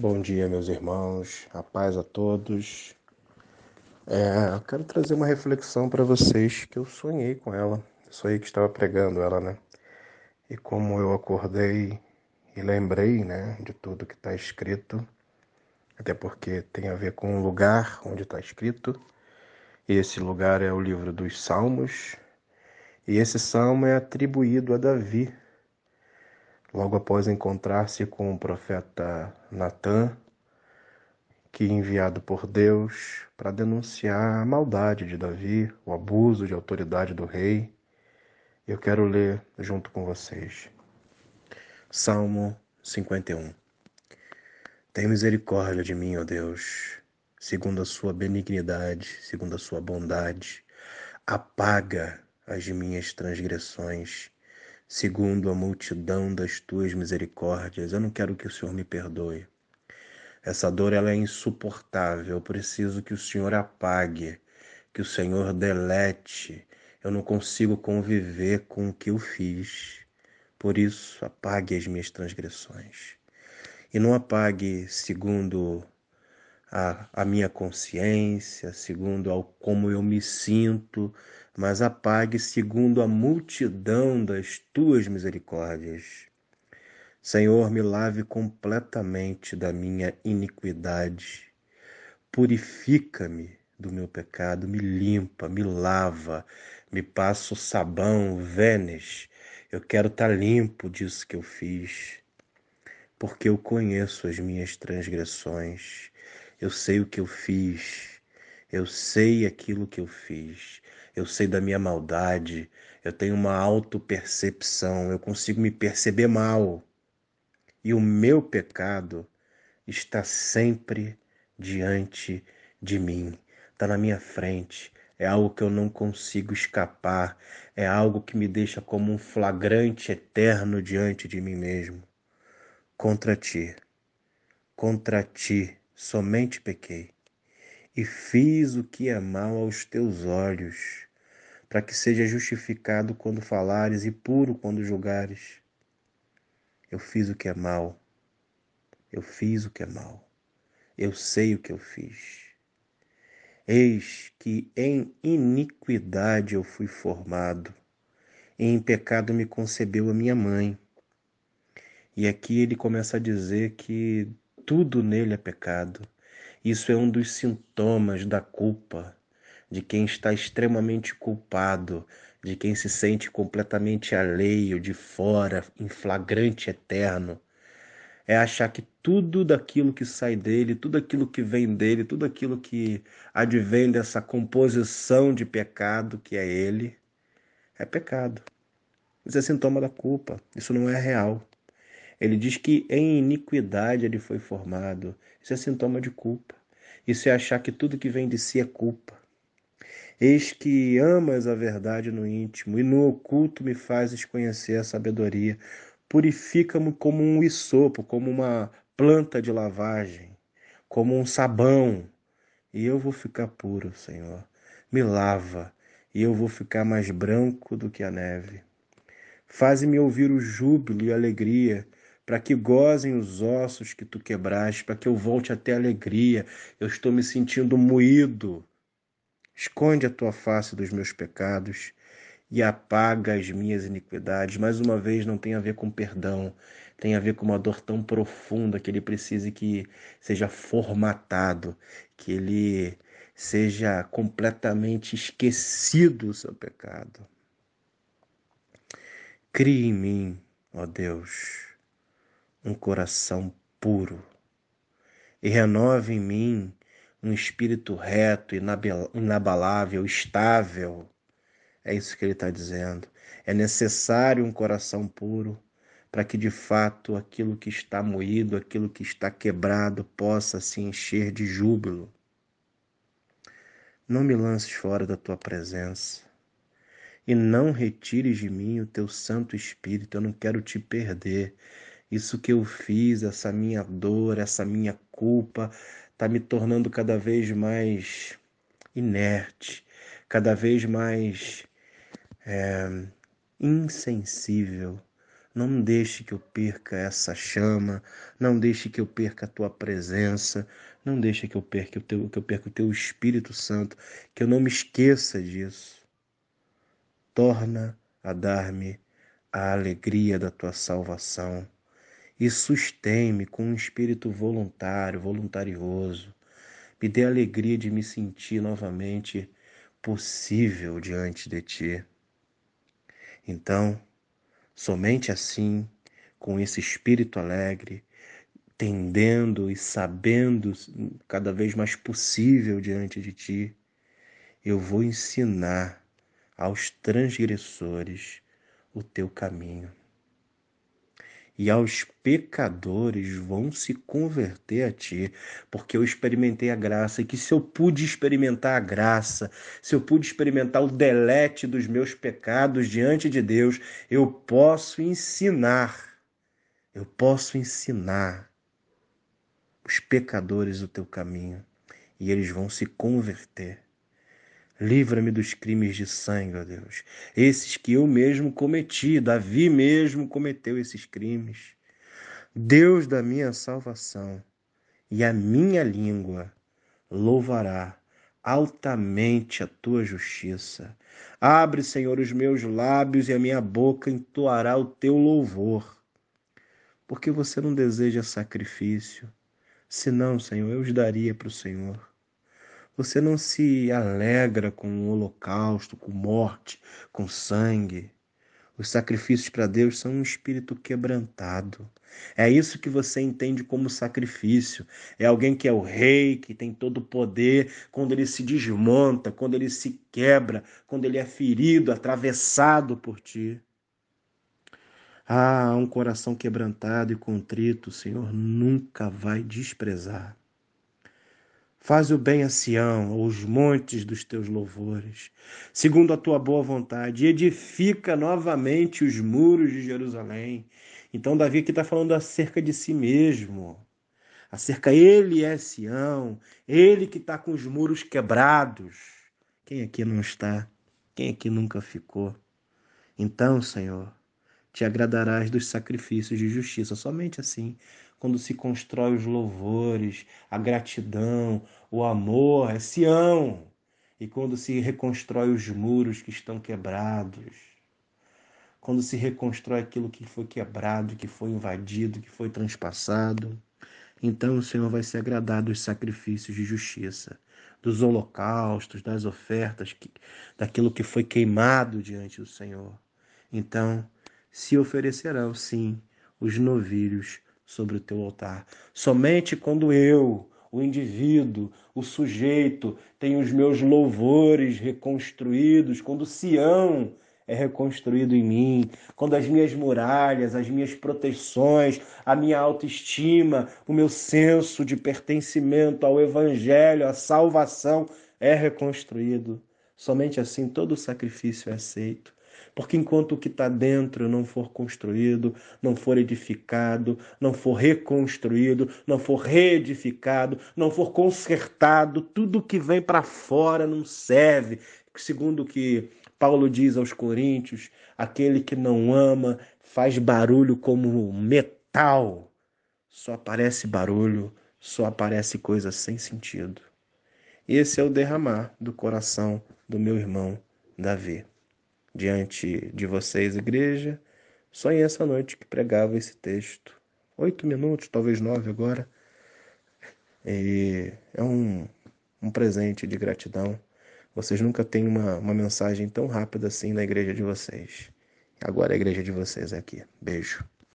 Bom dia, meus irmãos, a paz a todos. É, eu quero trazer uma reflexão para vocês que eu sonhei com ela. Eu sonhei que estava pregando ela, né? E como eu acordei e lembrei, né, de tudo que está escrito, até porque tem a ver com o lugar onde está escrito. E esse lugar é o livro dos Salmos. E esse salmo é atribuído a Davi, logo após encontrar-se com o profeta Natã, que enviado por Deus para denunciar a maldade de Davi, o abuso de autoridade do rei. Eu quero ler junto com vocês. Salmo 51. Tem misericórdia de mim, ó Deus, segundo a sua benignidade, segundo a sua bondade. Apaga as minhas transgressões segundo a multidão das tuas misericórdias. Eu não quero que o Senhor me perdoe. Essa dor ela é insuportável. Eu preciso que o Senhor apague, que o Senhor delete. Eu não consigo conviver com o que eu fiz. Por isso, apague as minhas transgressões. E não apague segundo a, a minha consciência, segundo ao como eu me sinto, mas apague segundo a multidão das tuas misericórdias. Senhor, me lave completamente da minha iniquidade. Purifica-me do meu pecado, me limpa, me lava, me passa o sabão, vênis. Eu quero estar tá limpo disso que eu fiz, porque eu conheço as minhas transgressões, eu sei o que eu fiz, eu sei aquilo que eu fiz. Eu sei da minha maldade, eu tenho uma autopercepção, eu consigo me perceber mal. E o meu pecado está sempre diante de mim, está na minha frente. É algo que eu não consigo escapar, é algo que me deixa como um flagrante eterno diante de mim mesmo. Contra ti, contra ti somente pequei e fiz o que é mal aos teus olhos, para que seja justificado quando falares e puro quando julgares. Eu fiz o que é mal, eu fiz o que é mal, eu sei o que eu fiz. Eis que em iniquidade eu fui formado, e em pecado me concebeu a minha mãe. E aqui ele começa a dizer que tudo nele é pecado isso é um dos sintomas da culpa, de quem está extremamente culpado, de quem se sente completamente alheio, de fora, em flagrante eterno. É achar que tudo daquilo que sai dele, tudo aquilo que vem dele, tudo aquilo que advém dessa composição de pecado que é ele, é pecado. Isso é sintoma da culpa, isso não é real. Ele diz que em iniquidade ele foi formado. Isso é sintoma de culpa. Isso é achar que tudo que vem de si é culpa. Eis que amas a verdade no íntimo e no oculto me fazes conhecer a sabedoria. Purifica-me como um isopo, como uma planta de lavagem, como um sabão, e eu vou ficar puro, Senhor. Me lava, e eu vou ficar mais branco do que a neve. Faze-me ouvir o júbilo e a alegria para que gozem os ossos que tu quebraste, para que eu volte até a alegria. Eu estou me sentindo moído. Esconde a tua face dos meus pecados e apaga as minhas iniquidades. Mais uma vez, não tem a ver com perdão, tem a ver com uma dor tão profunda que ele precise que seja formatado, que ele seja completamente esquecido o seu pecado. Crie em mim, ó Deus um coração puro e renove em mim um espírito reto, inabalável, estável. É isso que ele está dizendo. É necessário um coração puro para que de fato aquilo que está moído, aquilo que está quebrado, possa se encher de júbilo. Não me lances fora da tua presença e não retires de mim o teu Santo Espírito. Eu não quero te perder. Isso que eu fiz, essa minha dor, essa minha culpa, está me tornando cada vez mais inerte, cada vez mais é, insensível Não deixe que eu perca essa chama, não deixe que eu perca a tua presença, não deixe que eu perca o teu, que eu perca o teu Espírito Santo, que eu não me esqueça disso. Torna a dar-me a alegria da tua salvação e sustém-me com um espírito voluntário, voluntarioso. Me dê a alegria de me sentir novamente possível diante de ti. Então, Somente assim, com esse espírito alegre, tendendo e sabendo cada vez mais possível diante de ti, eu vou ensinar aos transgressores o teu caminho e aos pecadores vão se converter a ti, porque eu experimentei a graça, e que se eu pude experimentar a graça, se eu pude experimentar o delete dos meus pecados diante de Deus, eu posso ensinar, eu posso ensinar os pecadores o teu caminho, e eles vão se converter. Livra-me dos crimes de sangue, ó Deus. Esses que eu mesmo cometi, Davi mesmo cometeu esses crimes. Deus da minha salvação, e a minha língua louvará altamente a tua justiça. Abre, Senhor, os meus lábios e a minha boca entoará o teu louvor. Porque você não deseja sacrifício, senão, Senhor, eu os daria para o Senhor. Você não se alegra com o holocausto, com morte, com sangue. Os sacrifícios para Deus são um espírito quebrantado. É isso que você entende como sacrifício. É alguém que é o rei, que tem todo o poder, quando ele se desmonta, quando ele se quebra, quando ele é ferido, atravessado por ti. Ah, um coração quebrantado e contrito, o Senhor nunca vai desprezar. Faz o bem a Sião, aos montes dos teus louvores, segundo a tua boa vontade, e edifica novamente os muros de Jerusalém. Então, Davi aqui está falando acerca de si mesmo. Acerca, ele é Sião, ele que está com os muros quebrados. Quem aqui não está? Quem aqui nunca ficou? Então, Senhor, te agradarás dos sacrifícios de justiça. Somente assim, quando se constrói os louvores, a gratidão, o amor, é Sião. E quando se reconstrói os muros que estão quebrados, quando se reconstrói aquilo que foi quebrado, que foi invadido, que foi transpassado, então o Senhor vai se agradar dos sacrifícios de justiça, dos holocaustos, das ofertas, daquilo que foi queimado diante do Senhor. Então, se oferecerão, sim, os novilhos sobre o teu altar. Somente quando eu, o indivíduo, o sujeito, tenho os meus louvores reconstruídos, quando Sião é reconstruído em mim, quando as minhas muralhas, as minhas proteções, a minha autoestima, o meu senso de pertencimento ao Evangelho, à salvação é reconstruído. Somente assim todo o sacrifício é aceito. Porque enquanto o que está dentro não for construído, não for edificado, não for reconstruído, não for reedificado, não for consertado, tudo que vem para fora não serve. Segundo o que Paulo diz aos Coríntios, aquele que não ama faz barulho como metal. Só aparece barulho, só aparece coisa sem sentido. Esse é o derramar do coração do meu irmão Davi diante de vocês, igreja, sonhei essa noite que pregava esse texto. Oito minutos, talvez nove agora. E é um, um presente de gratidão. Vocês nunca têm uma, uma mensagem tão rápida assim na igreja de vocês. Agora a igreja de vocês é aqui. Beijo.